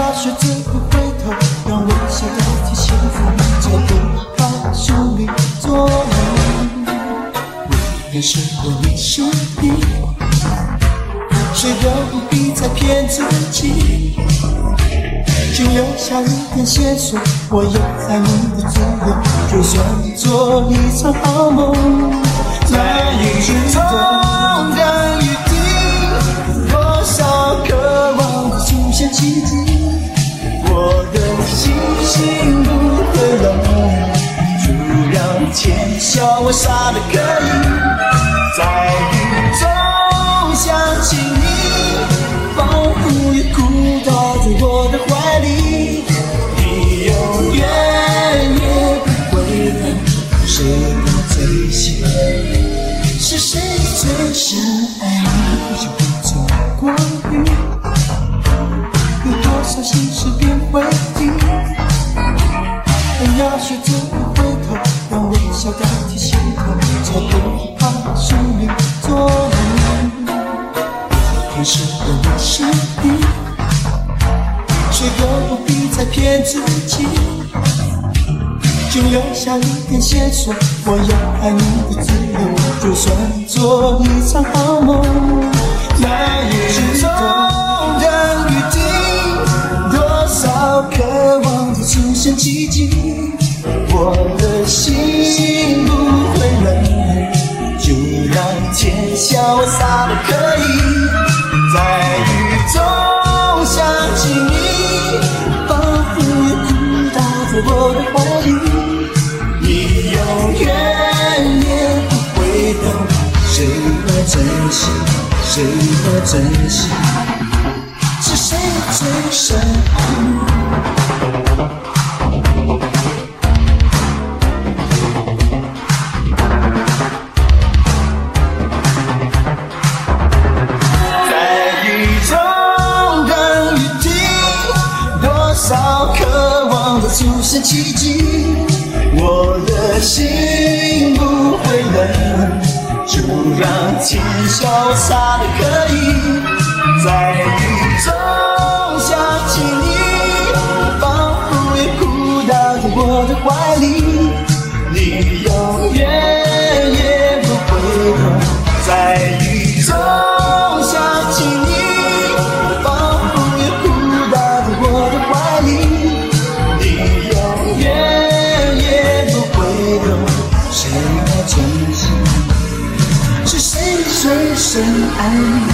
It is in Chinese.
要学着不回头，让微笑代替幸福，才不怕生命作弄。我愿是我你是你，谁都不必再骗自己。请留下一点线索，我有在你的左右，就算做一场好梦。在雨中心不会冷，就让天笑我傻的可以，在雨中想起你，仿佛也哭倒在我的怀里，你永远也不会分，谁？让微笑代替心痛，才不怕生命作弄。天是我也是你，谁都不必再骗自己。请留下一点线索，我要爱你的自由，就算做一场好梦。那雨中的雨滴，多少渴望着出现奇迹，天潇洒的可以，在雨中想起你，仿佛也哭倒在我的怀里。你永远也不会懂，谁的真心，谁的真心，是谁最深奇迹。我的心不会冷，就让天潇洒的可以，坚持，是谁最深爱你？